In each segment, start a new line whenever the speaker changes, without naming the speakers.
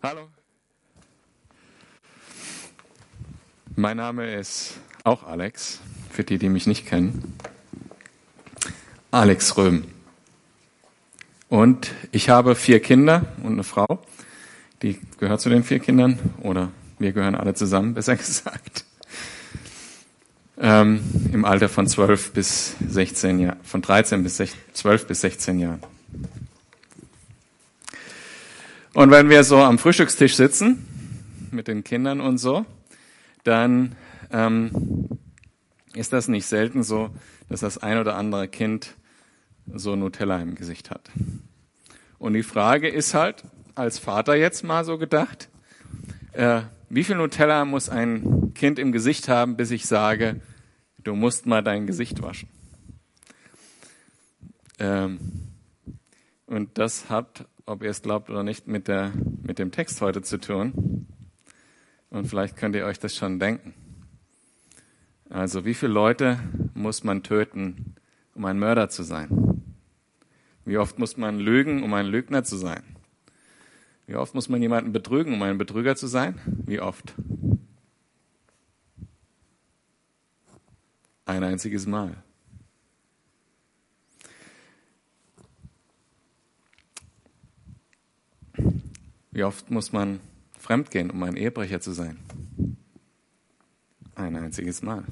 Hallo. Mein Name ist auch Alex, für die, die mich nicht kennen. Alex Röhm. Und ich habe vier Kinder und eine Frau, die gehört zu den vier Kindern, oder wir gehören alle zusammen, besser gesagt. Ähm, Im Alter von 12 bis 16 Jahren, von 13 bis 16, 12 bis 16 Jahren. Und wenn wir so am Frühstückstisch sitzen, mit den Kindern und so, dann ähm, ist das nicht selten so, dass das ein oder andere Kind so Nutella im Gesicht hat. Und die Frage ist halt, als Vater jetzt mal so gedacht, äh, wie viel Nutella muss ein Kind im Gesicht haben, bis ich sage, du musst mal dein Gesicht waschen? Ähm, und das hat, ob ihr es glaubt oder nicht, mit, der, mit dem Text heute zu tun. Und vielleicht könnt ihr euch das schon denken. Also wie viele Leute muss man töten, um ein Mörder zu sein? Wie oft muss man lügen, um ein Lügner zu sein? Wie oft muss man jemanden betrügen, um ein Betrüger zu sein? Wie oft? Ein einziges Mal. Wie oft muss man fremdgehen, um ein Ehebrecher zu sein? Ein einziges Mal.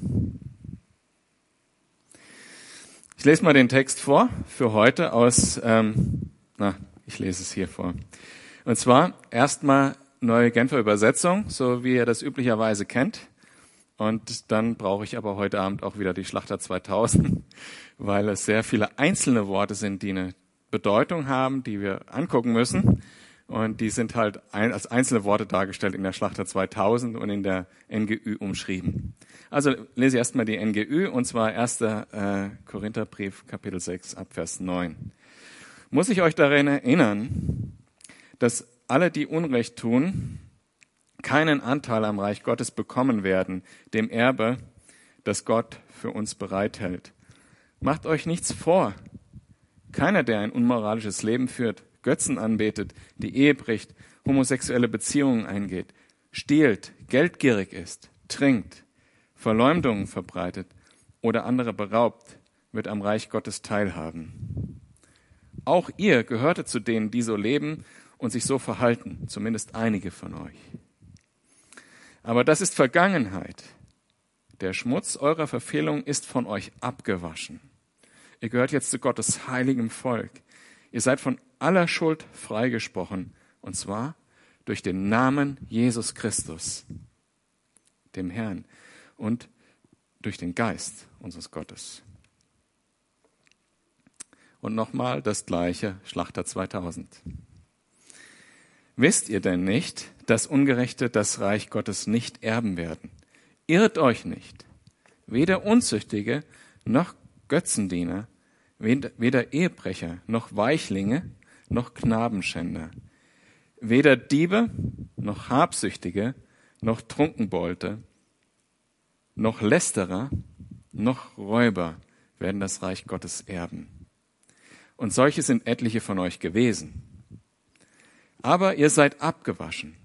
Ich lese mal den Text vor für heute aus, ähm, na, ich lese es hier vor. Und zwar erstmal neue Genfer Übersetzung, so wie ihr das üblicherweise kennt. Und dann brauche ich aber heute Abend auch wieder die Schlachter 2000, weil es sehr viele einzelne Worte sind, die eine Bedeutung haben, die wir angucken müssen. Und die sind halt ein, als einzelne Worte dargestellt in der Schlachter 2000 und in der NGÜ umschrieben. Also lese ich erstmal die NGÜ und zwar 1. Äh, Korintherbrief, Kapitel 6, Abvers 9. Muss ich euch daran erinnern, dass alle, die Unrecht tun, keinen Anteil am Reich Gottes bekommen werden, dem Erbe, das Gott für uns bereithält. Macht euch nichts vor. Keiner, der ein unmoralisches Leben führt, Götzen anbetet, die Ehe bricht, homosexuelle Beziehungen eingeht, stiehlt, geldgierig ist, trinkt, Verleumdungen verbreitet oder andere beraubt, wird am Reich Gottes teilhaben. Auch ihr gehörte zu denen, die so leben und sich so verhalten, zumindest einige von euch. Aber das ist Vergangenheit. Der Schmutz eurer Verfehlung ist von euch abgewaschen. Ihr gehört jetzt zu Gottes heiligem Volk. Ihr seid von aller Schuld freigesprochen, und zwar durch den Namen Jesus Christus, dem Herrn, und durch den Geist unseres Gottes. Und nochmal das gleiche, Schlachter 2000. Wisst ihr denn nicht, dass Ungerechte das Reich Gottes nicht erben werden? Irrt euch nicht. Weder Unzüchtige noch Götzendiener, weder Ehebrecher noch Weichlinge noch Knabenschänder, weder Diebe noch Habsüchtige noch Trunkenbolte noch Lästerer noch Räuber werden das Reich Gottes erben. Und solche sind etliche von euch gewesen. Aber ihr seid abgewaschen,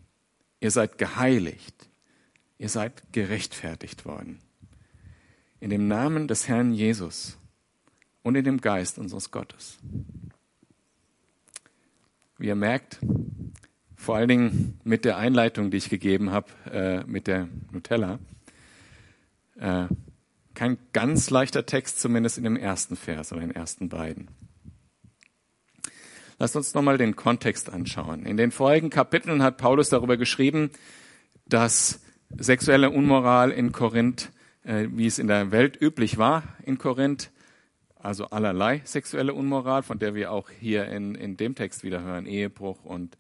ihr seid geheiligt, ihr seid gerechtfertigt worden. In dem Namen des Herrn Jesus und in dem Geist unseres Gottes. Wie ihr merkt, vor allen Dingen mit der Einleitung, die ich gegeben habe, äh, mit der Nutella, äh, kein ganz leichter Text, zumindest in dem ersten Vers oder in den ersten beiden. Lasst uns nochmal den Kontext anschauen. In den vorigen Kapiteln hat Paulus darüber geschrieben, dass sexuelle Unmoral in Korinth, äh, wie es in der Welt üblich war in Korinth, also allerlei sexuelle Unmoral, von der wir auch hier in, in dem Text wieder hören, Ehebruch und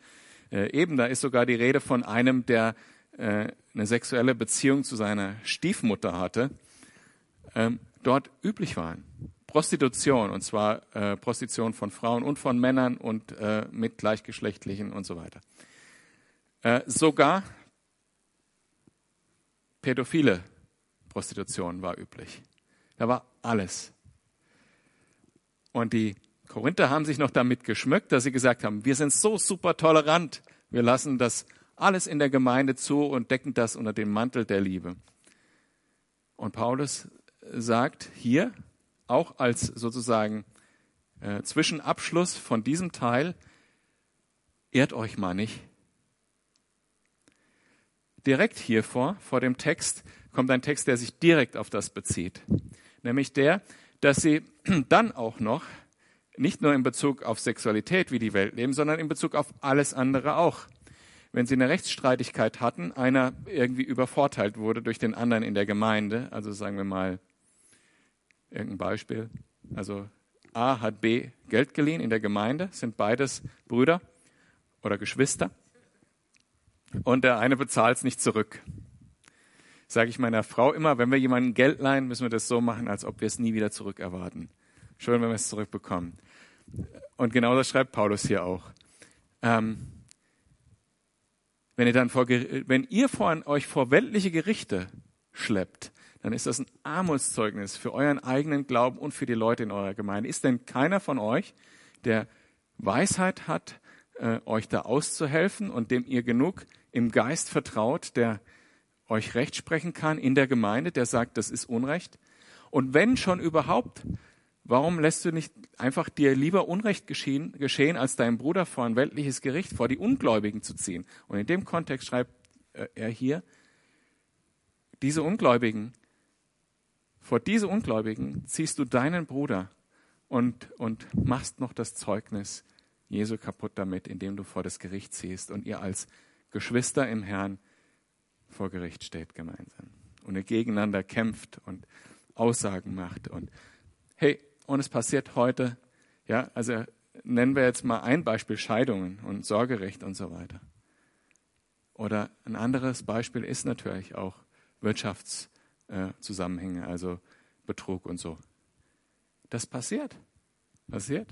äh, eben da ist sogar die Rede von einem, der äh, eine sexuelle Beziehung zu seiner Stiefmutter hatte, ähm, dort üblich waren. Prostitution, und zwar äh, Prostitution von Frauen und von Männern und äh, mit gleichgeschlechtlichen und so weiter. Äh, sogar pädophile Prostitution war üblich. Da war alles. Und die Korinther haben sich noch damit geschmückt, dass sie gesagt haben, wir sind so super tolerant, Wir lassen das alles in der Gemeinde zu und decken das unter dem Mantel der Liebe. Und Paulus sagt hier, auch als sozusagen äh, Zwischenabschluss von diesem Teil, ehrt euch mal nicht. Direkt hier vor, vor dem Text, kommt ein Text, der sich direkt auf das bezieht. Nämlich der, dass sie dann auch noch nicht nur in Bezug auf Sexualität wie die Welt leben, sondern in Bezug auf alles andere auch. Wenn sie eine Rechtsstreitigkeit hatten, einer irgendwie übervorteilt wurde durch den anderen in der Gemeinde, also sagen wir mal irgendein Beispiel, also A hat B Geld geliehen in der Gemeinde, sind beides Brüder oder Geschwister und der eine bezahlt es nicht zurück. Sage ich meiner Frau immer, wenn wir jemanden Geld leihen, müssen wir das so machen, als ob wir es nie wieder zurückerwarten. Schön, wenn wir es zurückbekommen. Und genau das schreibt Paulus hier auch. Ähm, wenn ihr dann vor, wenn ihr vor, euch vor weltliche Gerichte schleppt, dann ist das ein Armutszeugnis für euren eigenen Glauben und für die Leute in eurer Gemeinde. Ist denn keiner von euch, der Weisheit hat, äh, euch da auszuhelfen und dem ihr genug im Geist vertraut, der euch Recht sprechen kann in der Gemeinde, der sagt, das ist Unrecht? Und wenn schon überhaupt, warum lässt du nicht einfach dir lieber Unrecht geschehen, geschehen als deinem Bruder vor ein weltliches Gericht, vor die Ungläubigen zu ziehen? Und in dem Kontext schreibt äh, er hier, diese Ungläubigen, vor diese Ungläubigen ziehst du deinen Bruder und, und machst noch das Zeugnis Jesu kaputt damit, indem du vor das Gericht ziehst und ihr als Geschwister im Herrn vor Gericht steht gemeinsam und ihr gegeneinander kämpft und Aussagen macht und hey, und es passiert heute, ja, also nennen wir jetzt mal ein Beispiel Scheidungen und Sorgerecht und so weiter. Oder ein anderes Beispiel ist natürlich auch Wirtschaftszusammenhänge, also Betrug und so. Das passiert. Passiert.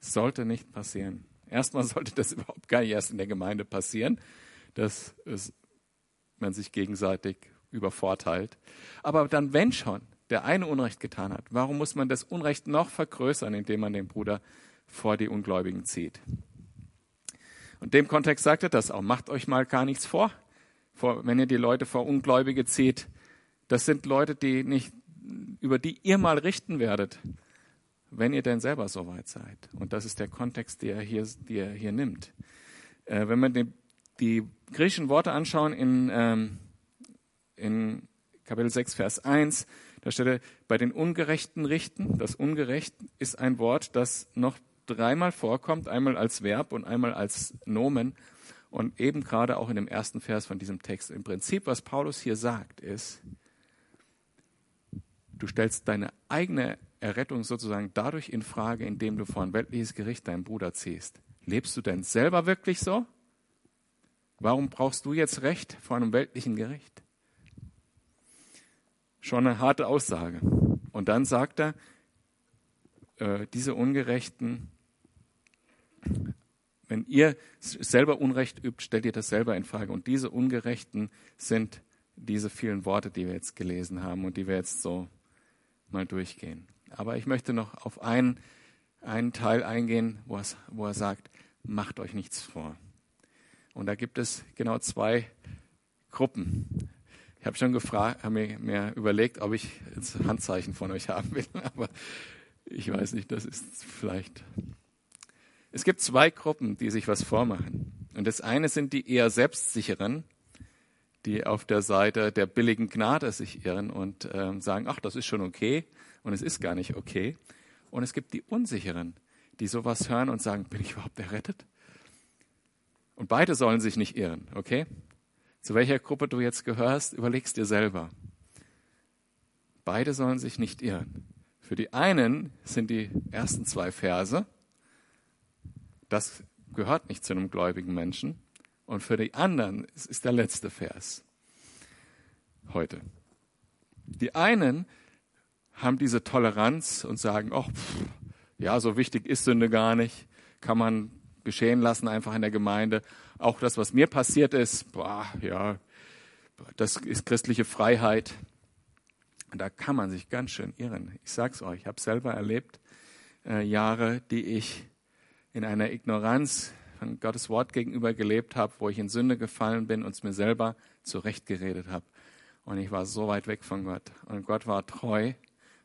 Sollte nicht passieren. Erstmal sollte das überhaupt gar nicht erst in der Gemeinde passieren, dass es, man sich gegenseitig übervorteilt. Aber dann, wenn schon der eine Unrecht getan hat, warum muss man das Unrecht noch vergrößern, indem man den Bruder vor die Ungläubigen zieht? Und dem Kontext sagt er das auch. Macht euch mal gar nichts vor, vor wenn ihr die Leute vor Ungläubige zieht. Das sind Leute, die nicht, über die ihr mal richten werdet wenn ihr denn selber so weit seid. Und das ist der Kontext, der er hier, der er hier nimmt. Äh, wenn wir die, die, griechischen Worte anschauen in, ähm, in Kapitel 6, Vers 1, da steht er, bei den Ungerechten richten. Das Ungerecht ist ein Wort, das noch dreimal vorkommt, einmal als Verb und einmal als Nomen. Und eben gerade auch in dem ersten Vers von diesem Text. Im Prinzip, was Paulus hier sagt, ist, du stellst deine eigene Errettung sozusagen dadurch in Frage, indem du vor ein weltliches Gericht deinen Bruder ziehst. Lebst du denn selber wirklich so? Warum brauchst du jetzt Recht vor einem weltlichen Gericht? Schon eine harte Aussage. Und dann sagt er, äh, diese Ungerechten, wenn ihr selber Unrecht übt, stellt ihr das selber in Frage. Und diese Ungerechten sind diese vielen Worte, die wir jetzt gelesen haben und die wir jetzt so mal durchgehen. Aber ich möchte noch auf einen, einen Teil eingehen, wo, er sagt, macht euch nichts vor. Und da gibt es genau zwei Gruppen. Ich habe schon gefragt, habe mir, mir überlegt, ob ich jetzt Handzeichen von euch haben will, aber ich weiß nicht, das ist vielleicht. Es gibt zwei Gruppen, die sich was vormachen. Und das eine sind die eher selbstsicheren, die auf der Seite der billigen Gnade sich irren und äh, sagen, ach, das ist schon okay und es ist gar nicht okay. Und es gibt die Unsicheren, die sowas hören und sagen, bin ich überhaupt errettet? Und beide sollen sich nicht irren, okay? Zu welcher Gruppe du jetzt gehörst, überlegst dir selber. Beide sollen sich nicht irren. Für die einen sind die ersten zwei Verse, das gehört nicht zu einem gläubigen Menschen. Und für die anderen ist der letzte Vers heute. Die einen haben diese Toleranz und sagen, ach, ja, so wichtig ist Sünde gar nicht, kann man geschehen lassen einfach in der Gemeinde. Auch das, was mir passiert ist, boah, ja, das ist christliche Freiheit. Und da kann man sich ganz schön irren. Ich sag's euch, ich habe selber erlebt, äh, Jahre, die ich in einer Ignoranz Gottes Wort gegenüber gelebt habe, wo ich in Sünde gefallen bin und es mir selber zurechtgeredet habe. Und ich war so weit weg von Gott. Und Gott war treu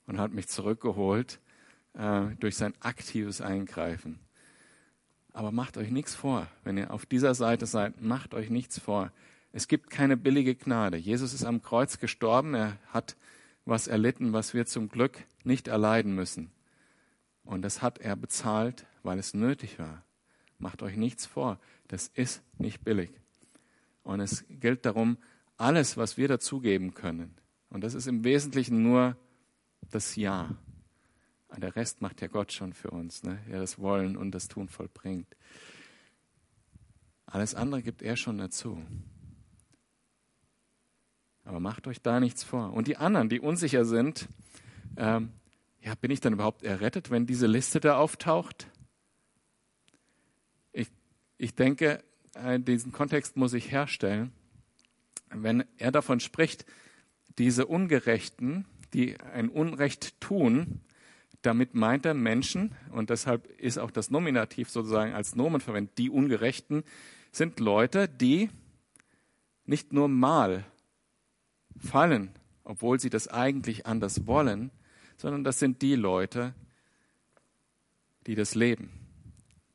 und hat mich zurückgeholt äh, durch sein aktives Eingreifen. Aber macht euch nichts vor. Wenn ihr auf dieser Seite seid, macht euch nichts vor. Es gibt keine billige Gnade. Jesus ist am Kreuz gestorben. Er hat was erlitten, was wir zum Glück nicht erleiden müssen. Und das hat er bezahlt, weil es nötig war. Macht euch nichts vor. Das ist nicht billig. Und es gilt darum, alles, was wir dazugeben können. Und das ist im Wesentlichen nur das Ja. Und der Rest macht ja Gott schon für uns, ne? der das Wollen und das Tun vollbringt. Alles andere gibt er schon dazu. Aber macht euch da nichts vor. Und die anderen, die unsicher sind, ähm, ja, bin ich dann überhaupt errettet, wenn diese Liste da auftaucht? Ich, ich denke, äh, diesen Kontext muss ich herstellen. Wenn er davon spricht, diese Ungerechten, die ein Unrecht tun, damit meint er Menschen, und deshalb ist auch das Nominativ sozusagen als Nomen verwendet, die Ungerechten sind Leute, die nicht nur mal fallen, obwohl sie das eigentlich anders wollen, sondern das sind die Leute, die das leben,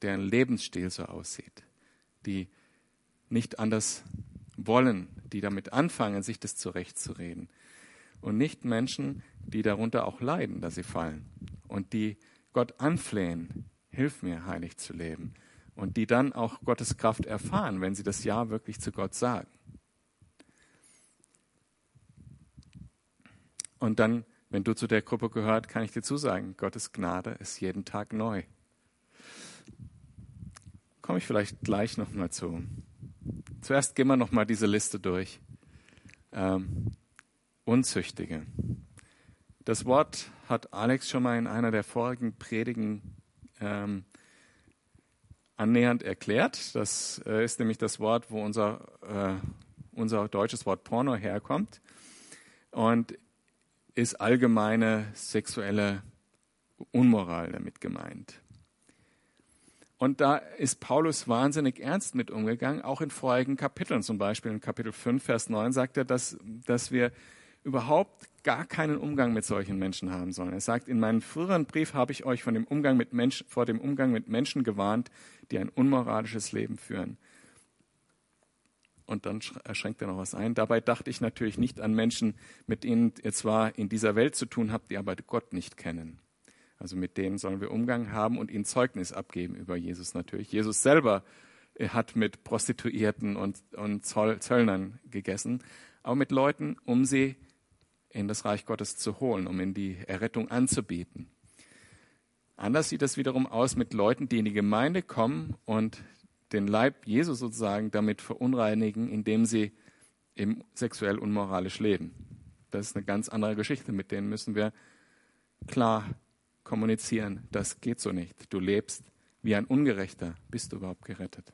deren Lebensstil so aussieht, die nicht anders wollen, die damit anfangen, sich das zurechtzureden. Und nicht Menschen, die darunter auch leiden, dass sie fallen. Und die Gott anflehen, hilf mir, heilig zu leben. Und die dann auch Gottes Kraft erfahren, wenn sie das Ja wirklich zu Gott sagen. Und dann, wenn du zu der Gruppe gehört, kann ich dir zusagen, Gottes Gnade ist jeden Tag neu. Komme ich vielleicht gleich nochmal zu. Zuerst gehen wir nochmal diese Liste durch. Ähm, Unzüchtige. Das Wort hat Alex schon mal in einer der vorigen Predigen ähm, annähernd erklärt. Das äh, ist nämlich das Wort, wo unser, äh, unser deutsches Wort Porno herkommt und ist allgemeine sexuelle Unmoral damit gemeint. Und da ist Paulus wahnsinnig ernst mit umgegangen, auch in vorigen Kapiteln. Zum Beispiel in Kapitel 5, Vers 9 sagt er, dass, dass wir überhaupt gar keinen Umgang mit solchen Menschen haben sollen. Er sagt, in meinem früheren Brief habe ich euch von dem Umgang mit Menschen, vor dem Umgang mit Menschen gewarnt, die ein unmoralisches Leben führen. Und dann schränkt er noch was ein. Dabei dachte ich natürlich nicht an Menschen, mit denen ihr zwar in dieser Welt zu tun habt, die aber Gott nicht kennen. Also mit denen sollen wir Umgang haben und ihnen Zeugnis abgeben über Jesus natürlich. Jesus selber hat mit Prostituierten und, und Zöllnern gegessen, aber mit Leuten, um sie in das Reich Gottes zu holen, um in die Errettung anzubieten. Anders sieht es wiederum aus mit Leuten, die in die Gemeinde kommen und den Leib Jesus sozusagen damit verunreinigen, indem sie eben sexuell unmoralisch leben. Das ist eine ganz andere Geschichte. Mit denen müssen wir klar kommunizieren. Das geht so nicht. Du lebst wie ein Ungerechter. Bist du überhaupt gerettet?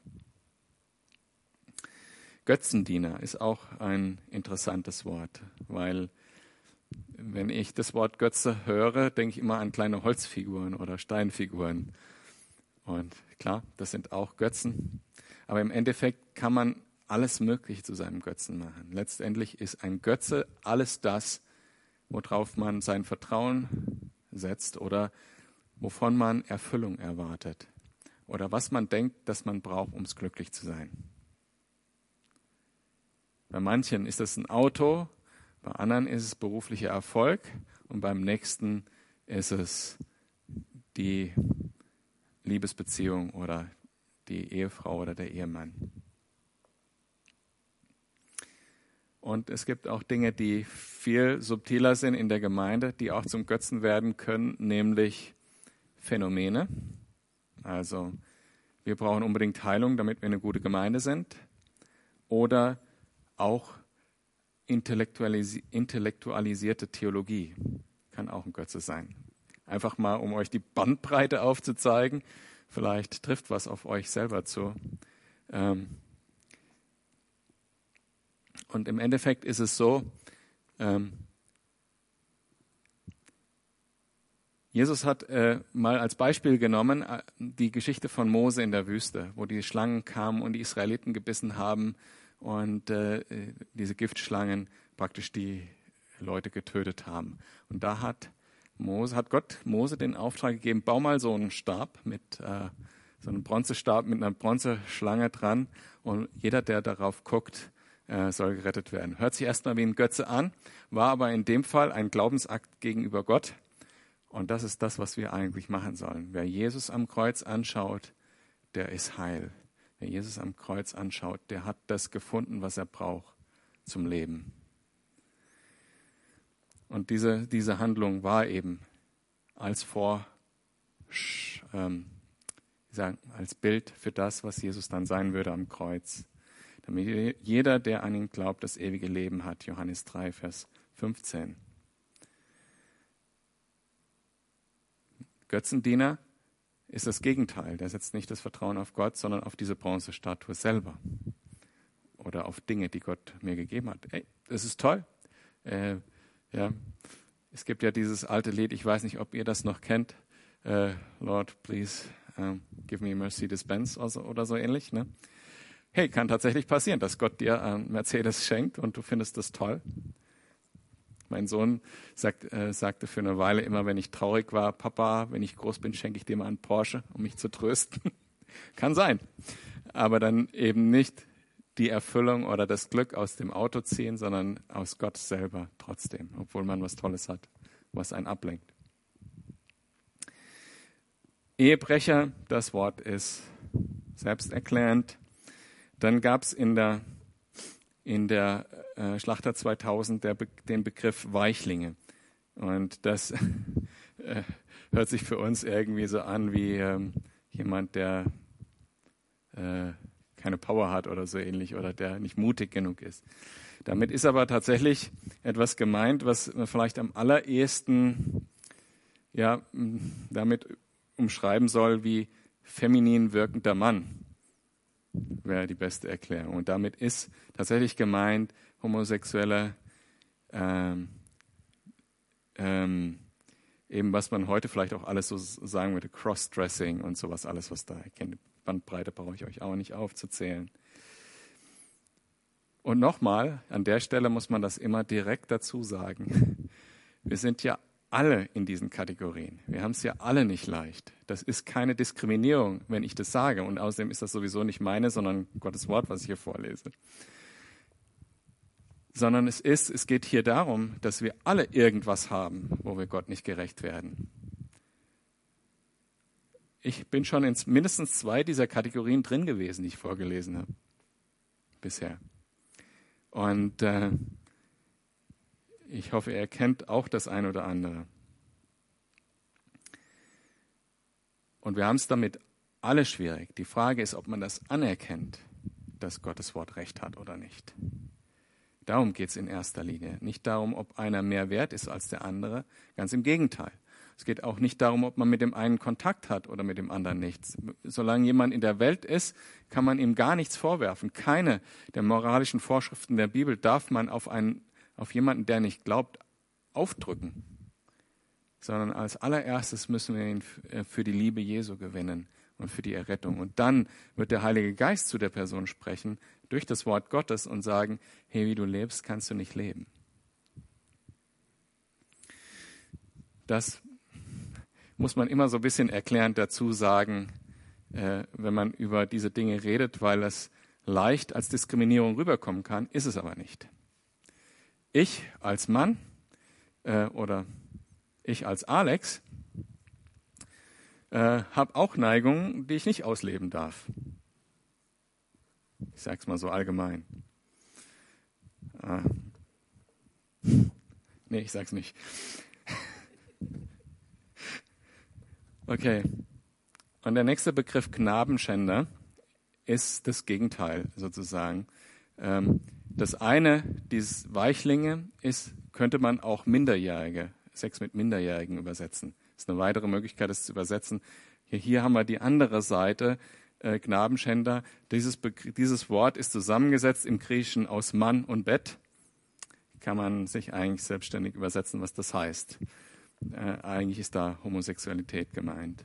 Götzendiener ist auch ein interessantes Wort, weil wenn ich das Wort Götze höre, denke ich immer an kleine Holzfiguren oder Steinfiguren. Und klar, das sind auch Götzen. Aber im Endeffekt kann man alles Mögliche zu seinem Götzen machen. Letztendlich ist ein Götze alles das, worauf man sein Vertrauen setzt oder wovon man Erfüllung erwartet oder was man denkt, dass man braucht, um glücklich zu sein. Bei manchen ist es ein Auto, bei anderen ist es beruflicher Erfolg und beim nächsten ist es die Liebesbeziehung oder die Ehefrau oder der Ehemann. Und es gibt auch Dinge, die viel subtiler sind in der Gemeinde, die auch zum Götzen werden können, nämlich Phänomene. Also wir brauchen unbedingt Heilung, damit wir eine gute Gemeinde sind. Oder auch intellektualis intellektualisierte Theologie kann auch ein Götze sein. Einfach mal, um euch die Bandbreite aufzuzeigen. Vielleicht trifft was auf euch selber zu. Ähm und im Endeffekt ist es so, ähm Jesus hat äh, mal als Beispiel genommen äh, die Geschichte von Mose in der Wüste, wo die Schlangen kamen und die Israeliten gebissen haben und äh, diese Giftschlangen praktisch die Leute getötet haben. Und da hat Mose, hat Gott Mose den Auftrag gegeben, bau mal so einen Stab mit äh, so einem Bronzestab mit einer Bronzeschlange dran und jeder, der darauf guckt, äh, soll gerettet werden. Hört sich erstmal wie ein Götze an, war aber in dem Fall ein Glaubensakt gegenüber Gott. Und das ist das, was wir eigentlich machen sollen. Wer Jesus am Kreuz anschaut, der ist heil. Wer Jesus am Kreuz anschaut, der hat das gefunden, was er braucht zum Leben. Und diese, diese Handlung war eben als Vor, ähm, sagen, als Bild für das, was Jesus dann sein würde am Kreuz. Damit jeder, der an ihn glaubt, das ewige Leben hat. Johannes 3, Vers 15. Götzendiener ist das Gegenteil. Der setzt nicht das Vertrauen auf Gott, sondern auf diese Bronzestatue selber. Oder auf Dinge, die Gott mir gegeben hat. Ey, das ist toll. Äh, ja, es gibt ja dieses alte Lied, ich weiß nicht, ob ihr das noch kennt. Äh, Lord, please um, give me mercy dispense oder so, oder so ähnlich. Ne? Hey, kann tatsächlich passieren, dass Gott dir einen Mercedes schenkt und du findest das toll. Mein Sohn sagt, äh, sagte für eine Weile immer, wenn ich traurig war, Papa, wenn ich groß bin, schenke ich dir mal einen Porsche, um mich zu trösten. Kann sein. Aber dann eben nicht die Erfüllung oder das Glück aus dem Auto ziehen, sondern aus Gott selber trotzdem, obwohl man was Tolles hat, was einen ablenkt. Ehebrecher, das Wort ist selbsterklärend. Dann gab es in der in der äh, Schlachter 2000 der, den Begriff Weichlinge. Und das äh, hört sich für uns irgendwie so an wie ähm, jemand, der äh, keine Power hat oder so ähnlich oder der nicht mutig genug ist. Damit ist aber tatsächlich etwas gemeint, was man vielleicht am allerersten ja, damit umschreiben soll wie feminin wirkender Mann wäre die beste Erklärung. Und damit ist tatsächlich gemeint homosexuelle ähm, ähm, eben was man heute vielleicht auch alles so sagen würde, Crossdressing und sowas, alles was da erkennt. Bandbreite brauche ich euch auch nicht aufzuzählen. Und nochmal, an der Stelle muss man das immer direkt dazu sagen. Wir sind ja alle in diesen Kategorien. Wir haben es ja alle nicht leicht. Das ist keine Diskriminierung, wenn ich das sage. Und außerdem ist das sowieso nicht meine, sondern Gottes Wort, was ich hier vorlese. Sondern es ist, es geht hier darum, dass wir alle irgendwas haben, wo wir Gott nicht gerecht werden. Ich bin schon in mindestens zwei dieser Kategorien drin gewesen, die ich vorgelesen habe. Bisher. Und äh, ich hoffe, er kennt auch das eine oder andere. Und wir haben es damit alle schwierig. Die Frage ist, ob man das anerkennt, dass Gottes Wort recht hat oder nicht. Darum geht es in erster Linie. Nicht darum, ob einer mehr wert ist als der andere. Ganz im Gegenteil. Es geht auch nicht darum, ob man mit dem einen Kontakt hat oder mit dem anderen nichts. Solange jemand in der Welt ist, kann man ihm gar nichts vorwerfen. Keine der moralischen Vorschriften der Bibel darf man auf einen auf jemanden, der nicht glaubt, aufdrücken, sondern als allererstes müssen wir ihn äh, für die Liebe Jesu gewinnen und für die Errettung. Und dann wird der Heilige Geist zu der Person sprechen durch das Wort Gottes und sagen, hey, wie du lebst, kannst du nicht leben. Das muss man immer so ein bisschen erklärend dazu sagen, äh, wenn man über diese Dinge redet, weil es leicht als Diskriminierung rüberkommen kann, ist es aber nicht ich als Mann äh, oder ich als Alex äh, habe auch Neigungen, die ich nicht ausleben darf. Ich sage es mal so allgemein. Äh, nee, ich sag's nicht. Okay. Und der nächste Begriff Knabenschänder ist das Gegenteil sozusagen. Ähm, das eine, dieses Weichlinge, ist, könnte man auch Minderjährige, Sex mit Minderjährigen übersetzen. Das ist eine weitere Möglichkeit, das zu übersetzen. Hier, hier haben wir die andere Seite, äh, Knabenschänder. Dieses, dieses Wort ist zusammengesetzt im Griechischen aus Mann und Bett. Kann man sich eigentlich selbstständig übersetzen, was das heißt. äh, eigentlich ist da Homosexualität gemeint.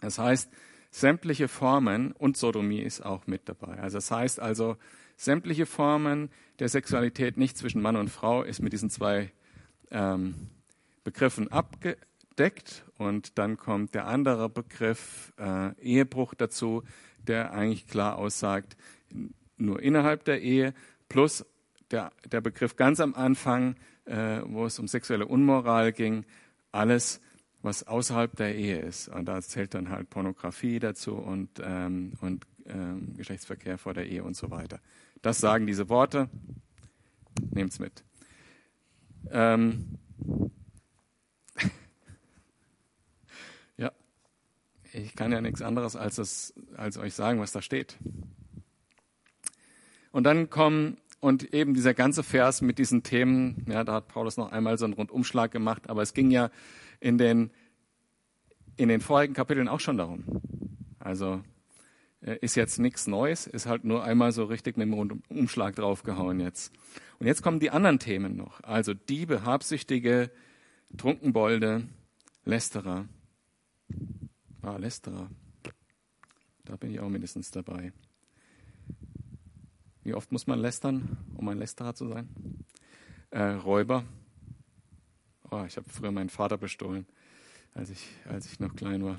Das heißt, sämtliche Formen und Sodomie ist auch mit dabei. Also das heißt also, sämtliche Formen der Sexualität nicht zwischen Mann und Frau ist mit diesen zwei ähm, Begriffen abgedeckt. Und dann kommt der andere Begriff äh, Ehebruch dazu, der eigentlich klar aussagt, nur innerhalb der Ehe, plus der, der Begriff ganz am Anfang, äh, wo es um sexuelle Unmoral ging, alles, was außerhalb der Ehe ist. Und da zählt dann halt Pornografie dazu und, ähm, und ähm, Geschlechtsverkehr vor der Ehe und so weiter. Das sagen diese Worte. Nehmt's mit. Ähm, ja, ich kann ja nichts anderes als, das, als euch sagen, was da steht. Und dann kommen und eben dieser ganze Vers mit diesen Themen, ja, da hat Paulus noch einmal so einen Rundumschlag gemacht, aber es ging ja in den, in den vorigen Kapiteln auch schon darum. Also äh, ist jetzt nichts Neues, ist halt nur einmal so richtig mit dem Rundumschlag draufgehauen jetzt. Und jetzt kommen die anderen Themen noch. Also Diebe, Habsüchtige, Trunkenbolde, Lästerer. Ah, Lästerer. Da bin ich auch mindestens dabei. Wie oft muss man lästern, um ein Lästerer zu sein? Äh, Räuber. Oh, ich habe früher meinen Vater bestohlen, als ich, als ich noch klein war.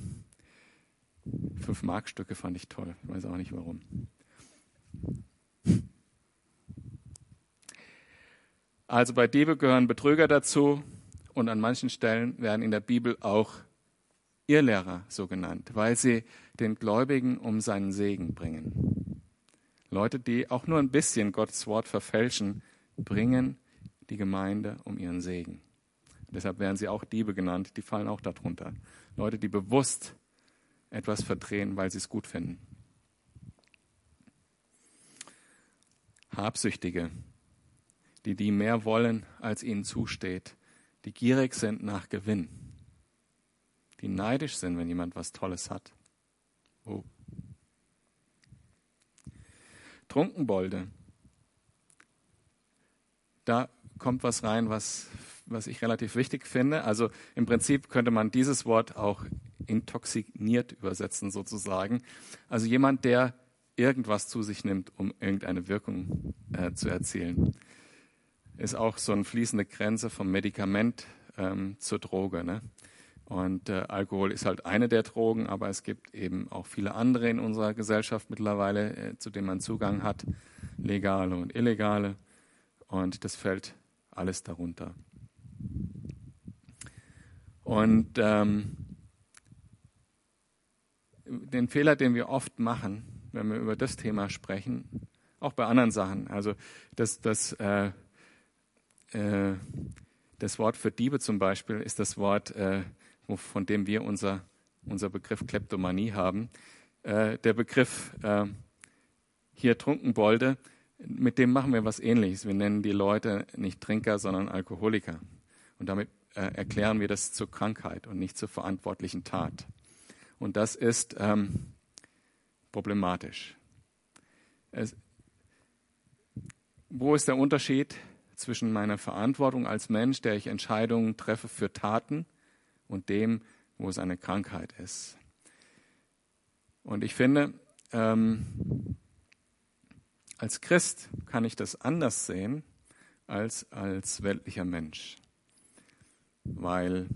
Fünf Markstücke fand ich toll. Ich weiß auch nicht warum. Also bei Diebe gehören Betrüger dazu und an manchen Stellen werden in der Bibel auch Irrlehrer so genannt, weil sie den Gläubigen um seinen Segen bringen. Leute, die auch nur ein bisschen Gottes Wort verfälschen, bringen die Gemeinde um ihren Segen. Deshalb werden sie auch Diebe genannt, die fallen auch darunter. Leute, die bewusst etwas verdrehen, weil sie es gut finden. Habsüchtige, die die mehr wollen, als ihnen zusteht, die gierig sind nach Gewinn, die neidisch sind, wenn jemand was Tolles hat. Oh. Trunkenbolde. Da kommt was rein, was, was ich relativ wichtig finde. Also im Prinzip könnte man dieses Wort auch intoxiniert übersetzen sozusagen. Also jemand, der irgendwas zu sich nimmt, um irgendeine Wirkung äh, zu erzielen. Ist auch so eine fließende Grenze vom Medikament ähm, zur Droge. Ne? Und äh, Alkohol ist halt eine der Drogen, aber es gibt eben auch viele andere in unserer Gesellschaft mittlerweile, äh, zu denen man Zugang hat, legale und illegale. Und das fällt alles darunter. Und ähm, den Fehler, den wir oft machen, wenn wir über das Thema sprechen, auch bei anderen Sachen, also das, das, äh, äh, das Wort für Diebe zum Beispiel ist das Wort äh, von dem wir unser, unser Begriff Kleptomanie haben. Äh, der Begriff äh, hier Trunkenbolde, mit dem machen wir was ähnliches. Wir nennen die Leute nicht Trinker, sondern Alkoholiker. Und damit äh, erklären wir das zur Krankheit und nicht zur verantwortlichen Tat. Und das ist ähm, problematisch. Es, wo ist der Unterschied zwischen meiner Verantwortung als Mensch, der ich Entscheidungen treffe für Taten, und dem, wo es eine Krankheit ist. Und ich finde, ähm, als Christ kann ich das anders sehen als als weltlicher Mensch. Weil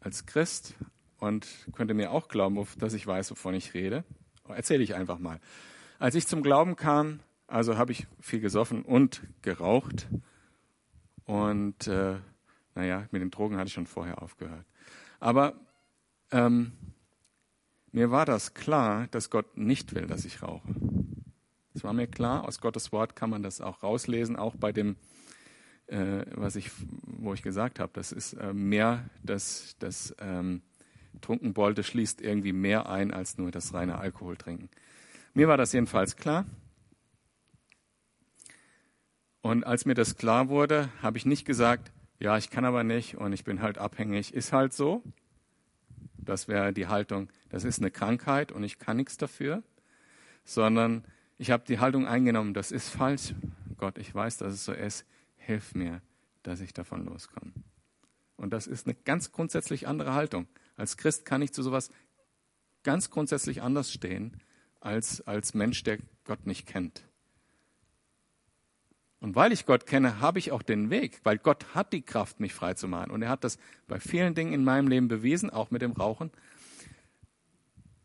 als Christ, und könnt ihr mir auch glauben, dass ich weiß, wovon ich rede, erzähle ich einfach mal. Als ich zum Glauben kam, also habe ich viel gesoffen und geraucht. Und äh, naja, mit den Drogen hatte ich schon vorher aufgehört. Aber ähm, mir war das klar, dass Gott nicht will, dass ich rauche. Es war mir klar, aus Gottes Wort kann man das auch rauslesen, auch bei dem, äh, was ich, wo ich gesagt habe, das ist äh, mehr, das, das ähm, Trunkenbolde schließt irgendwie mehr ein als nur das reine Alkohol trinken. Mir war das jedenfalls klar. Und als mir das klar wurde, habe ich nicht gesagt, ja, ich kann aber nicht und ich bin halt abhängig, ist halt so. Das wäre die Haltung, das ist eine Krankheit und ich kann nichts dafür, sondern ich habe die Haltung eingenommen, das ist falsch. Gott, ich weiß, dass es so ist, hilf mir, dass ich davon loskomme. Und das ist eine ganz grundsätzlich andere Haltung. Als Christ kann ich zu sowas ganz grundsätzlich anders stehen als als Mensch, der Gott nicht kennt. Und weil ich Gott kenne, habe ich auch den Weg, weil Gott hat die Kraft, mich frei zu machen. Und er hat das bei vielen Dingen in meinem Leben bewiesen, auch mit dem Rauchen.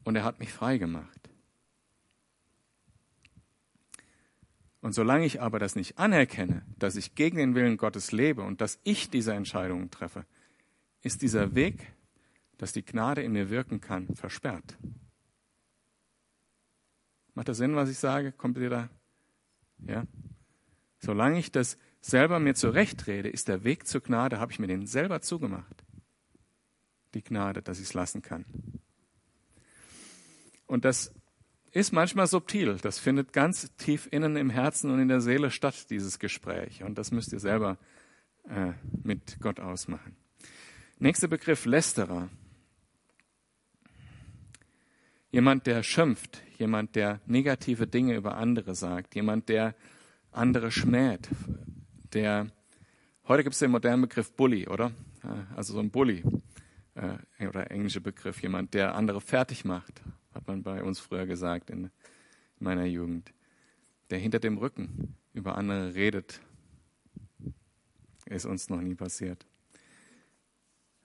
Und er hat mich frei gemacht. Und solange ich aber das nicht anerkenne, dass ich gegen den Willen Gottes lebe und dass ich diese Entscheidungen treffe, ist dieser Weg, dass die Gnade in mir wirken kann, versperrt. Macht das Sinn, was ich sage? Kommt ihr da? Ja? Solange ich das selber mir zurechtrede, ist der Weg zur Gnade, habe ich mir den selber zugemacht. Die Gnade, dass ich es lassen kann. Und das ist manchmal subtil. Das findet ganz tief innen im Herzen und in der Seele statt, dieses Gespräch. Und das müsst ihr selber äh, mit Gott ausmachen. Nächster Begriff, Lästerer. Jemand, der schimpft, jemand, der negative Dinge über andere sagt, jemand, der andere schmäht, der, heute gibt es den modernen Begriff Bully, oder? Also so ein Bully, äh, oder englischer Begriff, jemand, der andere fertig macht, hat man bei uns früher gesagt in meiner Jugend, der hinter dem Rücken über andere redet, ist uns noch nie passiert.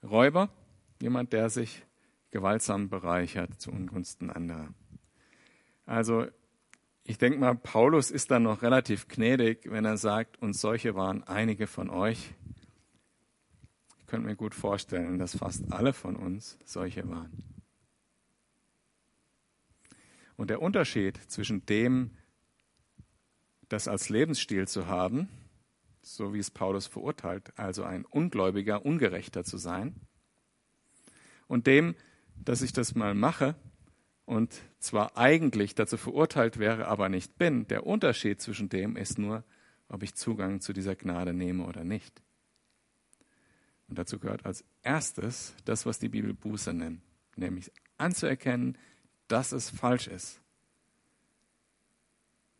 Räuber, jemand, der sich gewaltsam bereichert zu Ungunsten anderer. Also ich denke mal, Paulus ist dann noch relativ gnädig, wenn er sagt, und solche waren einige von euch. Ich könnte mir gut vorstellen, dass fast alle von uns solche waren. Und der Unterschied zwischen dem, das als Lebensstil zu haben, so wie es Paulus verurteilt, also ein ungläubiger, ungerechter zu sein, und dem, dass ich das mal mache und zwar eigentlich dazu verurteilt wäre, aber nicht bin, der Unterschied zwischen dem ist nur, ob ich Zugang zu dieser Gnade nehme oder nicht. Und dazu gehört als erstes das, was die Bibel Buße nennt, nämlich anzuerkennen, dass es falsch ist.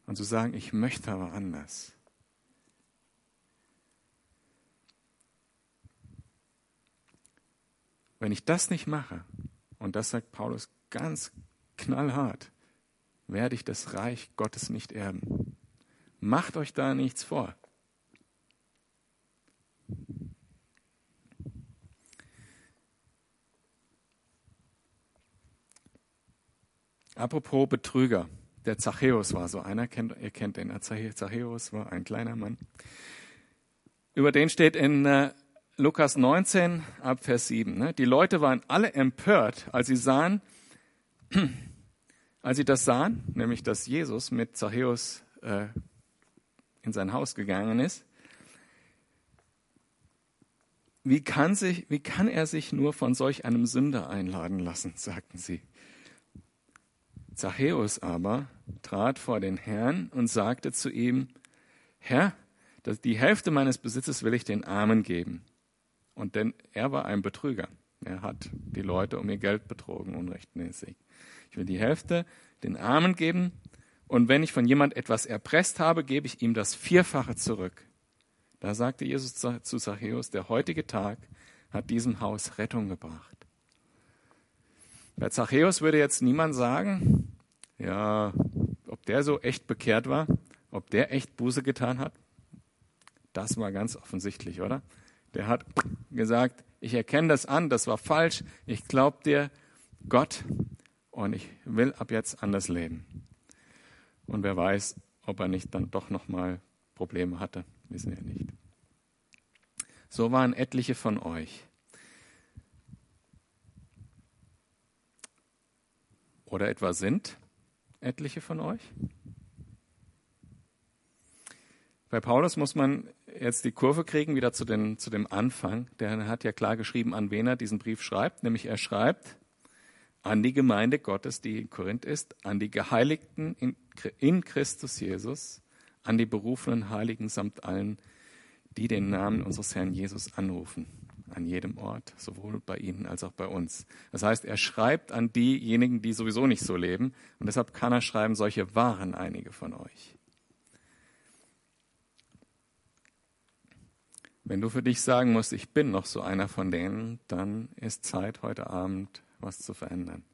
Und zu sagen, ich möchte aber anders. Wenn ich das nicht mache, und das sagt Paulus ganz knallhart, werde ich das Reich Gottes nicht erben. Macht euch da nichts vor. Apropos Betrüger. Der Zachäus war so einer, kennt, ihr kennt den. Zachäus war ein kleiner Mann. Über den steht in äh, Lukas 19 ab Vers 7. Ne? Die Leute waren alle empört, als sie sahen, als sie das sahen, nämlich dass Jesus mit Zachäus äh, in sein Haus gegangen ist. Wie kann, sich, wie kann er sich nur von solch einem Sünder einladen lassen, sagten sie. Zachäus aber trat vor den Herrn und sagte zu ihm, Herr, die Hälfte meines Besitzes will ich den Armen geben. Und denn er war ein Betrüger. Er hat die Leute um ihr Geld betrogen, unrechtmäßig. Ich will die Hälfte den Armen geben und wenn ich von jemand etwas erpresst habe, gebe ich ihm das Vierfache zurück. Da sagte Jesus zu Zachäus, der heutige Tag hat diesem Haus Rettung gebracht. Bei Zachäus würde jetzt niemand sagen, ja, ob der so echt bekehrt war, ob der echt Buße getan hat. Das war ganz offensichtlich, oder? Der hat gesagt, ich erkenne das an, das war falsch, ich glaube dir, Gott, und ich will ab jetzt anders leben. Und wer weiß, ob er nicht dann doch nochmal Probleme hatte, wissen wir nicht. So waren etliche von euch. Oder etwa sind etliche von euch? Bei Paulus muss man jetzt die Kurve kriegen, wieder zu, den, zu dem Anfang. Der hat ja klar geschrieben, an wen er diesen Brief schreibt. Nämlich er schreibt an die Gemeinde Gottes, die in Korinth ist, an die Geheiligten in, in Christus Jesus, an die berufenen Heiligen samt allen, die den Namen unseres Herrn Jesus anrufen. An jedem Ort, sowohl bei ihnen als auch bei uns. Das heißt, er schreibt an diejenigen, die sowieso nicht so leben. Und deshalb kann er schreiben, solche waren einige von euch. Wenn du für dich sagen musst, ich bin noch so einer von denen, dann ist Zeit, heute Abend was zu verändern.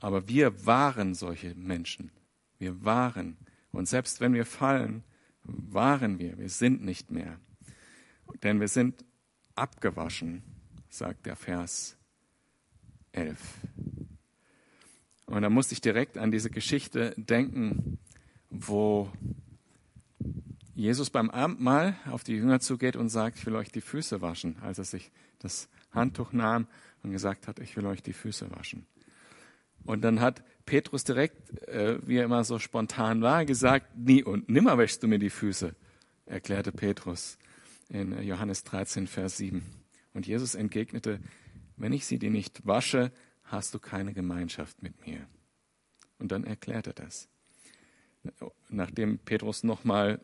Aber wir waren solche Menschen. Wir waren. Und selbst wenn wir fallen, waren wir. Wir sind nicht mehr. Denn wir sind abgewaschen, sagt der Vers 11. Und da musste ich direkt an diese Geschichte denken, wo Jesus beim Abendmahl auf die Jünger zugeht und sagt, ich will euch die Füße waschen, als er sich das Handtuch nahm und gesagt hat, ich will euch die Füße waschen. Und dann hat Petrus direkt, äh, wie er immer so spontan war, gesagt, nie und nimmer wäschst du mir die Füße, erklärte Petrus in Johannes 13, Vers 7. Und Jesus entgegnete, wenn ich sie dir nicht wasche, hast du keine Gemeinschaft mit mir. Und dann erklärt er das. Nachdem Petrus nochmal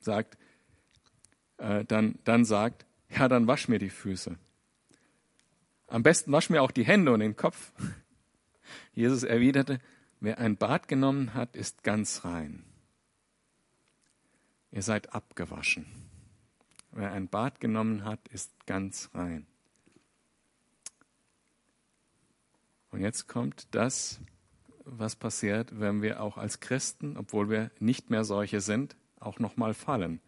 sagt, äh, dann, dann sagt, ja, dann wasch mir die Füße. Am besten wasch mir auch die Hände und den Kopf. Jesus erwiderte, wer ein Bad genommen hat, ist ganz rein. Ihr seid abgewaschen. Wer ein Bad genommen hat, ist ganz rein. Und jetzt kommt das, was passiert, wenn wir auch als Christen, obwohl wir nicht mehr solche sind, auch nochmal fallen.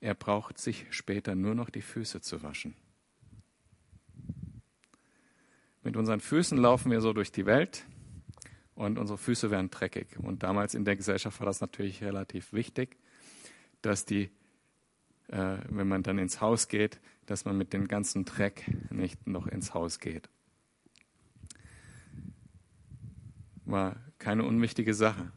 Er braucht sich später nur noch die Füße zu waschen. Mit unseren Füßen laufen wir so durch die Welt und unsere Füße werden dreckig. Und damals in der Gesellschaft war das natürlich relativ wichtig, dass die, äh, wenn man dann ins Haus geht, dass man mit dem ganzen Dreck nicht noch ins Haus geht. war keine unwichtige Sache.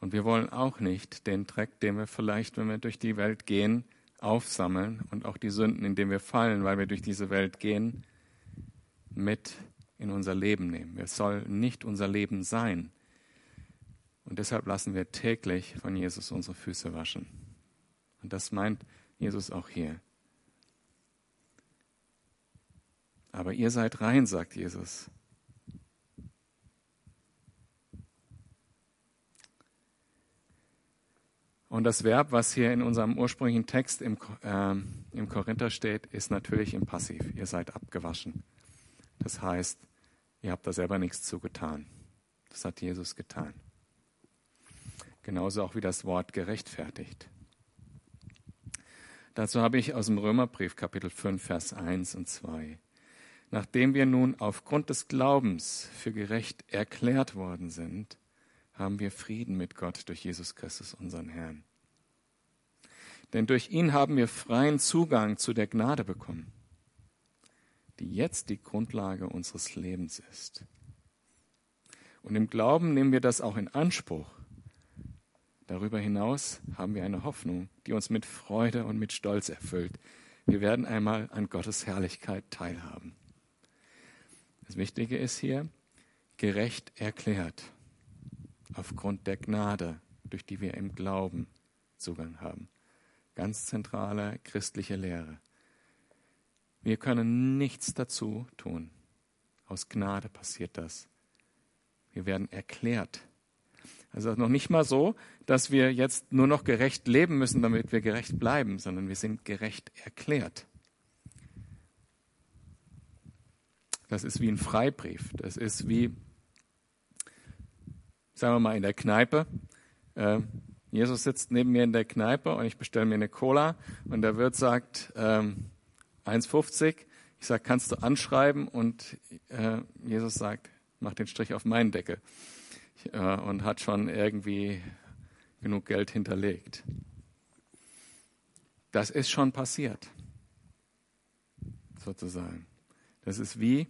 Und wir wollen auch nicht den Dreck, den wir vielleicht, wenn wir durch die Welt gehen, aufsammeln und auch die Sünden, in denen wir fallen, weil wir durch diese Welt gehen, mit in unser Leben nehmen. Es soll nicht unser Leben sein. Und deshalb lassen wir täglich von Jesus unsere Füße waschen. Und das meint Jesus auch hier. Aber ihr seid rein, sagt Jesus. Und das Verb, was hier in unserem ursprünglichen Text im, äh, im Korinther steht, ist natürlich im Passiv. Ihr seid abgewaschen. Das heißt, ihr habt da selber nichts zugetan. Das hat Jesus getan. Genauso auch wie das Wort gerechtfertigt. Dazu habe ich aus dem Römerbrief Kapitel 5, Vers 1 und 2. Nachdem wir nun aufgrund des Glaubens für gerecht erklärt worden sind, haben wir Frieden mit Gott durch Jesus Christus, unseren Herrn. Denn durch ihn haben wir freien Zugang zu der Gnade bekommen, die jetzt die Grundlage unseres Lebens ist. Und im Glauben nehmen wir das auch in Anspruch. Darüber hinaus haben wir eine Hoffnung, die uns mit Freude und mit Stolz erfüllt. Wir werden einmal an Gottes Herrlichkeit teilhaben. Das Wichtige ist hier, gerecht erklärt aufgrund der Gnade, durch die wir im Glauben Zugang haben. Ganz zentrale christliche Lehre. Wir können nichts dazu tun. Aus Gnade passiert das. Wir werden erklärt. Also noch nicht mal so, dass wir jetzt nur noch gerecht leben müssen, damit wir gerecht bleiben, sondern wir sind gerecht erklärt. Das ist wie ein Freibrief. Das ist wie sagen wir mal in der Kneipe. Äh, Jesus sitzt neben mir in der Kneipe und ich bestelle mir eine Cola und der Wirt sagt ähm, 1,50. Ich sage, kannst du anschreiben? Und äh, Jesus sagt, mach den Strich auf meinen Deckel. Äh, und hat schon irgendwie genug Geld hinterlegt. Das ist schon passiert, sozusagen. Das ist wie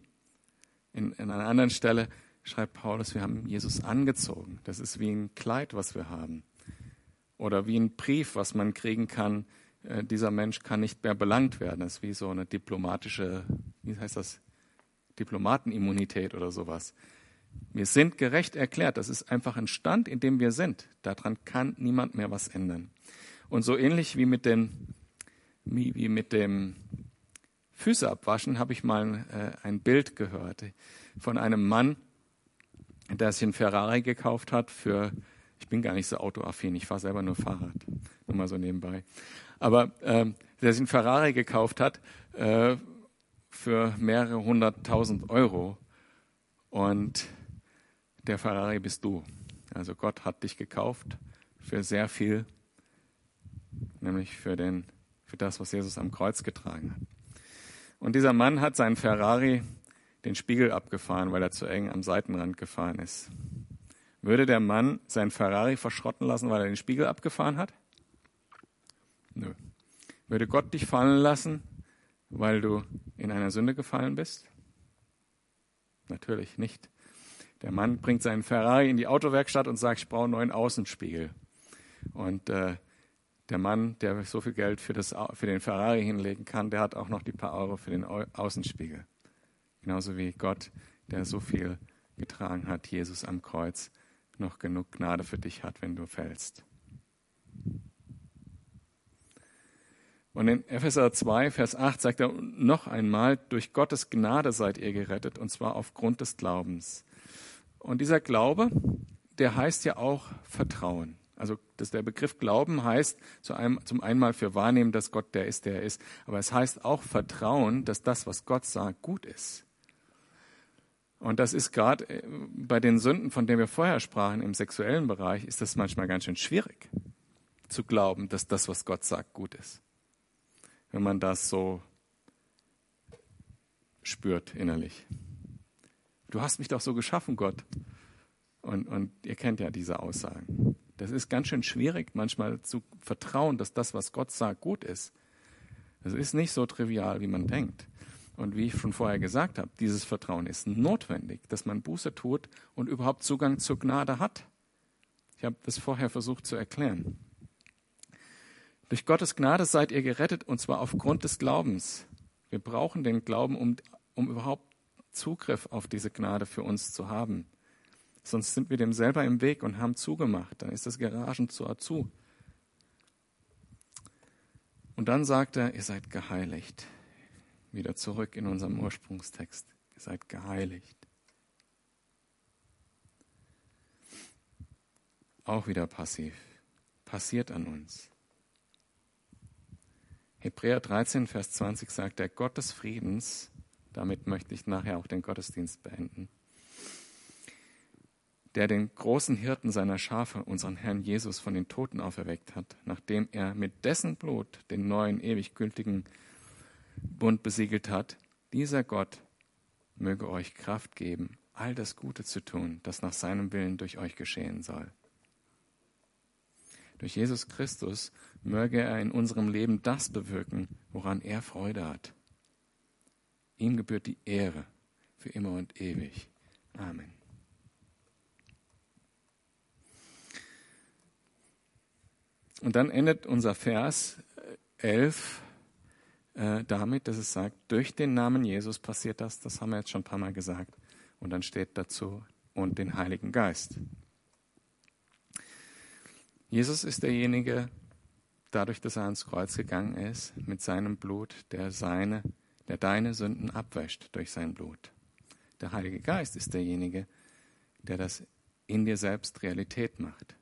in, in einer anderen Stelle, schreibt Paulus, wir haben Jesus angezogen. Das ist wie ein Kleid, was wir haben. Oder wie ein Brief, was man kriegen kann. Äh, dieser Mensch kann nicht mehr belangt werden. Das ist wie so eine diplomatische, wie heißt das? Diplomatenimmunität oder sowas. Wir sind gerecht erklärt. Das ist einfach ein Stand, in dem wir sind. Daran kann niemand mehr was ändern. Und so ähnlich wie mit dem, wie, wie mit dem Füße abwaschen, habe ich mal äh, ein Bild gehört von einem Mann, der sich einen Ferrari gekauft hat für Ich bin gar nicht so autoaffin, ich fahre selber nur Fahrrad. Nur mal so nebenbei. Aber ähm, der sich einen Ferrari gekauft hat äh, für mehrere hunderttausend Euro und der Ferrari bist du. Also Gott hat dich gekauft für sehr viel, nämlich für, den, für das, was Jesus am Kreuz getragen hat. Und dieser Mann hat seinen Ferrari den Spiegel abgefahren, weil er zu eng am Seitenrand gefahren ist. Würde der Mann seinen Ferrari verschrotten lassen, weil er den Spiegel abgefahren hat? Nö. Würde Gott dich fallen lassen, weil du in einer Sünde gefallen bist? Natürlich nicht. Der Mann bringt seinen Ferrari in die Autowerkstatt und sagt, ich brauche einen neuen Außenspiegel. Und äh, der Mann, der so viel Geld für, das, für den Ferrari hinlegen kann, der hat auch noch die paar Euro für den Außenspiegel. Genauso wie Gott, der so viel getragen hat, Jesus am Kreuz, noch genug Gnade für dich hat, wenn du fällst. Und in Epheser 2, Vers 8 sagt er noch einmal, durch Gottes Gnade seid ihr gerettet, und zwar aufgrund des Glaubens. Und dieser Glaube, der heißt ja auch Vertrauen. Also dass der Begriff Glauben heißt zu einem, zum einmal für wahrnehmen, dass Gott der ist, der er ist. Aber es heißt auch Vertrauen, dass das, was Gott sagt, gut ist. Und das ist gerade äh, bei den Sünden, von denen wir vorher sprachen, im sexuellen Bereich, ist das manchmal ganz schön schwierig zu glauben, dass das, was Gott sagt, gut ist. Wenn man das so spürt innerlich. Du hast mich doch so geschaffen, Gott. Und, und ihr kennt ja diese Aussagen. Das ist ganz schön schwierig, manchmal zu vertrauen, dass das, was Gott sagt, gut ist. Das ist nicht so trivial, wie man denkt. Und wie ich schon vorher gesagt habe, dieses Vertrauen ist notwendig, dass man Buße tut und überhaupt Zugang zur Gnade hat. Ich habe das vorher versucht zu erklären. Durch Gottes Gnade seid ihr gerettet und zwar aufgrund des Glaubens. Wir brauchen den Glauben, um, um überhaupt Zugriff auf diese Gnade für uns zu haben. Sonst sind wir dem selber im Weg und haben zugemacht. Dann ist das Garagentor zu. Und dann sagt er, ihr seid geheiligt wieder zurück in unserem Ursprungstext. Ihr seid geheiligt. Auch wieder passiv. Passiert an uns. Hebräer 13, Vers 20 sagt, der Gott des Friedens, damit möchte ich nachher auch den Gottesdienst beenden, der den großen Hirten seiner Schafe, unseren Herrn Jesus, von den Toten auferweckt hat, nachdem er mit dessen Blut den neuen, ewig gültigen Bund besiegelt hat, dieser Gott möge euch Kraft geben, all das Gute zu tun, das nach seinem Willen durch euch geschehen soll. Durch Jesus Christus möge er in unserem Leben das bewirken, woran er Freude hat. Ihm gebührt die Ehre für immer und ewig. Amen. Und dann endet unser Vers 11 äh, damit, dass es sagt, durch den Namen Jesus passiert das, das haben wir jetzt schon ein paar Mal gesagt. Und dann steht dazu, und den Heiligen Geist. Jesus ist derjenige, dadurch, dass er ans Kreuz gegangen ist, mit seinem Blut, der seine, der deine Sünden abwäscht durch sein Blut. Der Heilige Geist ist derjenige, der das in dir selbst Realität macht.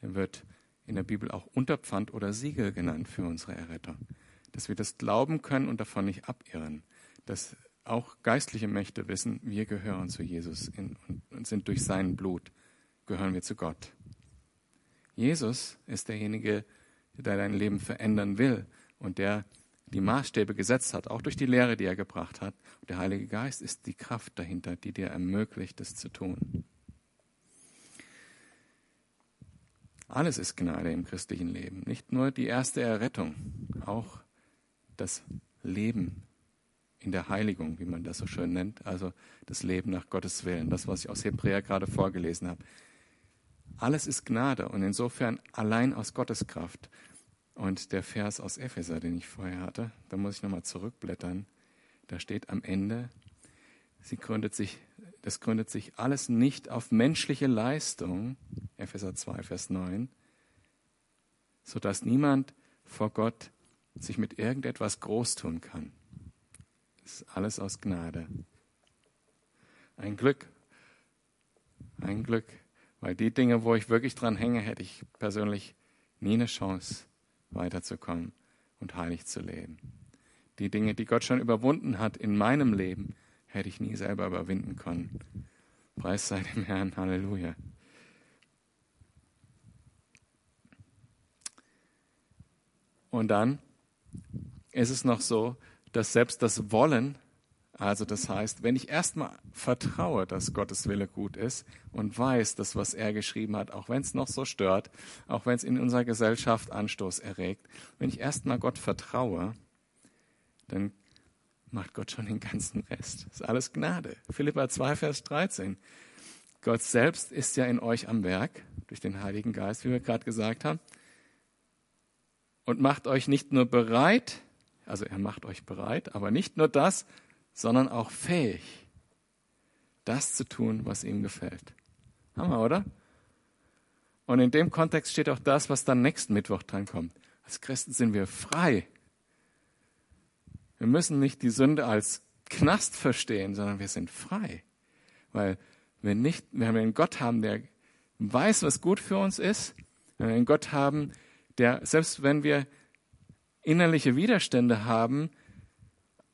Er wird in der Bibel auch Unterpfand oder Siegel genannt für unsere Errettung dass wir das glauben können und davon nicht abirren, dass auch geistliche Mächte wissen, wir gehören zu Jesus und sind durch sein Blut, gehören wir zu Gott. Jesus ist derjenige, der dein Leben verändern will und der die Maßstäbe gesetzt hat, auch durch die Lehre, die er gebracht hat. Und der Heilige Geist ist die Kraft dahinter, die dir ermöglicht, das zu tun. Alles ist Gnade im christlichen Leben, nicht nur die erste Errettung, auch das Leben in der Heiligung, wie man das so schön nennt, also das Leben nach Gottes Willen, das, was ich aus Hebräer gerade vorgelesen habe. Alles ist Gnade und insofern allein aus Gottes Kraft. Und der Vers aus Epheser, den ich vorher hatte, da muss ich nochmal zurückblättern, da steht am Ende, sie gründet sich, das gründet sich alles nicht auf menschliche Leistung, Epheser 2, Vers 9, sodass niemand vor Gott sich mit irgendetwas groß tun kann. Das ist alles aus Gnade. Ein Glück, ein Glück, Weil die Dinge, wo ich wirklich dran hänge, hätte ich persönlich nie eine Chance, weiterzukommen und heilig zu leben. Die Dinge, die Gott schon überwunden hat in meinem Leben, hätte ich nie selber überwinden können. Preis sei dem Herrn, Halleluja. Und dann ist es noch so, dass selbst das Wollen, also das heißt, wenn ich erstmal vertraue, dass Gottes Wille gut ist und weiß, dass was er geschrieben hat, auch wenn es noch so stört, auch wenn es in unserer Gesellschaft Anstoß erregt, wenn ich erstmal Gott vertraue, dann macht Gott schon den ganzen Rest. Das ist alles Gnade. Philippa 2, Vers 13. Gott selbst ist ja in euch am Werk durch den Heiligen Geist, wie wir gerade gesagt haben und macht euch nicht nur bereit, also er macht euch bereit, aber nicht nur das, sondern auch fähig, das zu tun, was ihm gefällt. Hammer, oder? Und in dem Kontext steht auch das, was dann nächsten Mittwoch drankommt. Als Christen sind wir frei. Wir müssen nicht die Sünde als Knast verstehen, sondern wir sind frei. Weil wir nicht, wenn wir einen Gott haben, der weiß, was gut für uns ist, wenn wir einen Gott haben, der, selbst wenn wir innerliche Widerstände haben,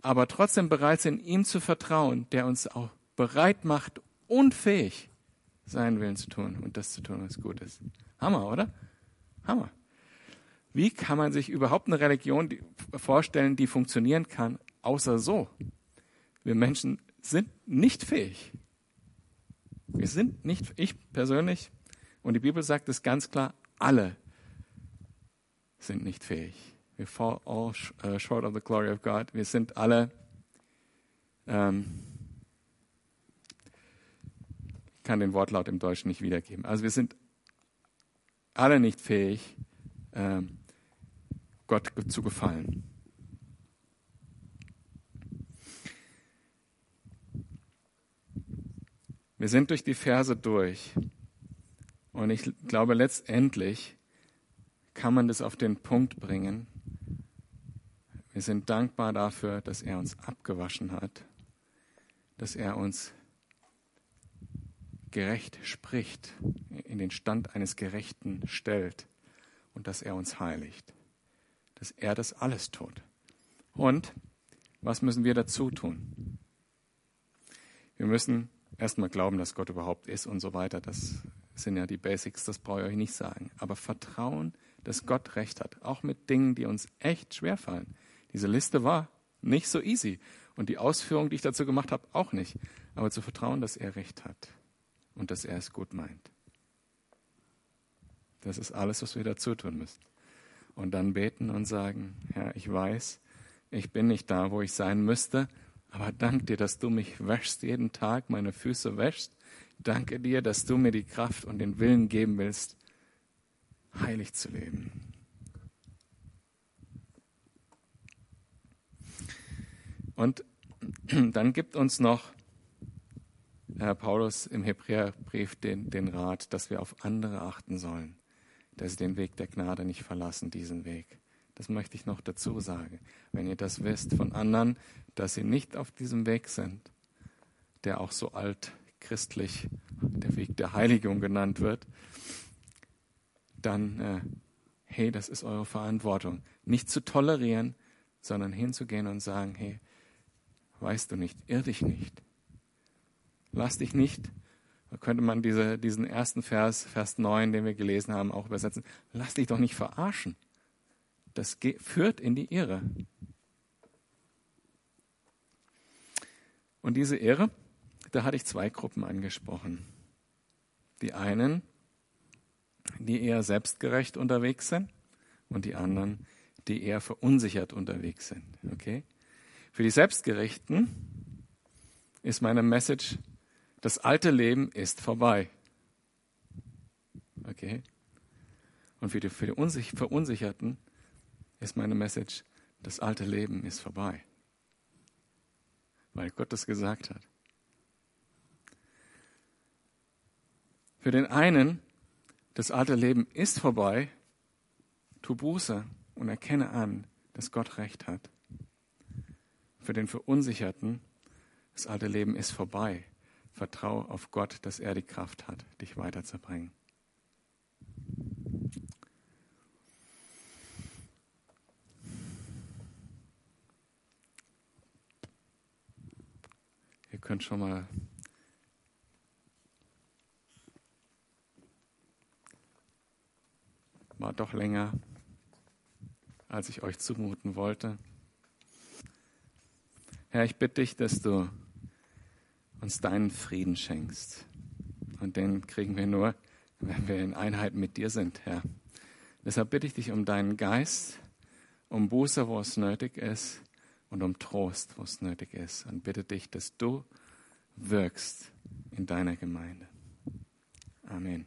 aber trotzdem bereit sind, ihm zu vertrauen, der uns auch bereit macht und fähig, seinen Willen zu tun und das zu tun, was gut ist. Hammer, oder? Hammer. Wie kann man sich überhaupt eine Religion vorstellen, die funktionieren kann, außer so? Wir Menschen sind nicht fähig. Wir sind nicht, ich persönlich, und die Bibel sagt es ganz klar, alle sind nicht fähig. Wir fall all uh, short of the glory of God. Wir sind alle, ähm, ich kann den Wortlaut im Deutschen nicht wiedergeben. Also wir sind alle nicht fähig, ähm, Gott zu gefallen. Wir sind durch die Verse durch. Und ich glaube letztendlich, kann man das auf den Punkt bringen. Wir sind dankbar dafür, dass er uns abgewaschen hat, dass er uns gerecht spricht, in den Stand eines Gerechten stellt und dass er uns heiligt, dass er das alles tut. Und was müssen wir dazu tun? Wir müssen erstmal glauben, dass Gott überhaupt ist und so weiter. Das sind ja die Basics, das brauche ich euch nicht sagen. Aber Vertrauen, dass Gott recht hat, auch mit Dingen, die uns echt schwer fallen. Diese Liste war nicht so easy und die Ausführung, die ich dazu gemacht habe, auch nicht. Aber zu vertrauen, dass er recht hat und dass er es gut meint. Das ist alles, was wir dazu tun müssen. Und dann beten und sagen, Herr, ich weiß, ich bin nicht da, wo ich sein müsste, aber dank dir, dass du mich wäschst jeden Tag, meine Füße wäschst Danke dir, dass du mir die Kraft und den Willen geben willst, heilig zu leben. Und dann gibt uns noch Herr Paulus im Hebräerbrief den, den Rat, dass wir auf andere achten sollen, dass sie den Weg der Gnade nicht verlassen, diesen Weg. Das möchte ich noch dazu sagen. Wenn ihr das wisst von anderen, dass sie nicht auf diesem Weg sind, der auch so alt christlich der Weg der Heiligung genannt wird, dann, äh, hey, das ist eure Verantwortung. Nicht zu tolerieren, sondern hinzugehen und sagen, hey, weißt du nicht, irr dich nicht. Lass dich nicht, da könnte man diese, diesen ersten Vers, Vers 9, den wir gelesen haben, auch übersetzen, lass dich doch nicht verarschen. Das führt in die Irre. Und diese Irre, da hatte ich zwei Gruppen angesprochen. Die einen, die eher selbstgerecht unterwegs sind und die anderen, die eher verunsichert unterwegs sind. Okay? Für die Selbstgerechten ist meine Message, das alte Leben ist vorbei. Okay? Und für die, für die Verunsicherten ist meine Message, das alte Leben ist vorbei. Weil Gott es gesagt hat. Für den einen, das alte Leben ist vorbei, tu Buße und erkenne an, dass Gott recht hat. Für den Verunsicherten, das alte Lem ist vorbei. Vertrau auf Gott, dass er die Kraft hat, dich weiterzubringen. Ihr könnt schon mal war doch länger, als ich euch zumuten wollte. Herr, ich bitte dich, dass du uns deinen Frieden schenkst. Und den kriegen wir nur, wenn wir in Einheit mit dir sind, Herr. Deshalb bitte ich dich um deinen Geist, um Buße, wo es nötig ist, und um Trost, wo es nötig ist. Und bitte dich, dass du wirkst in deiner Gemeinde. Amen.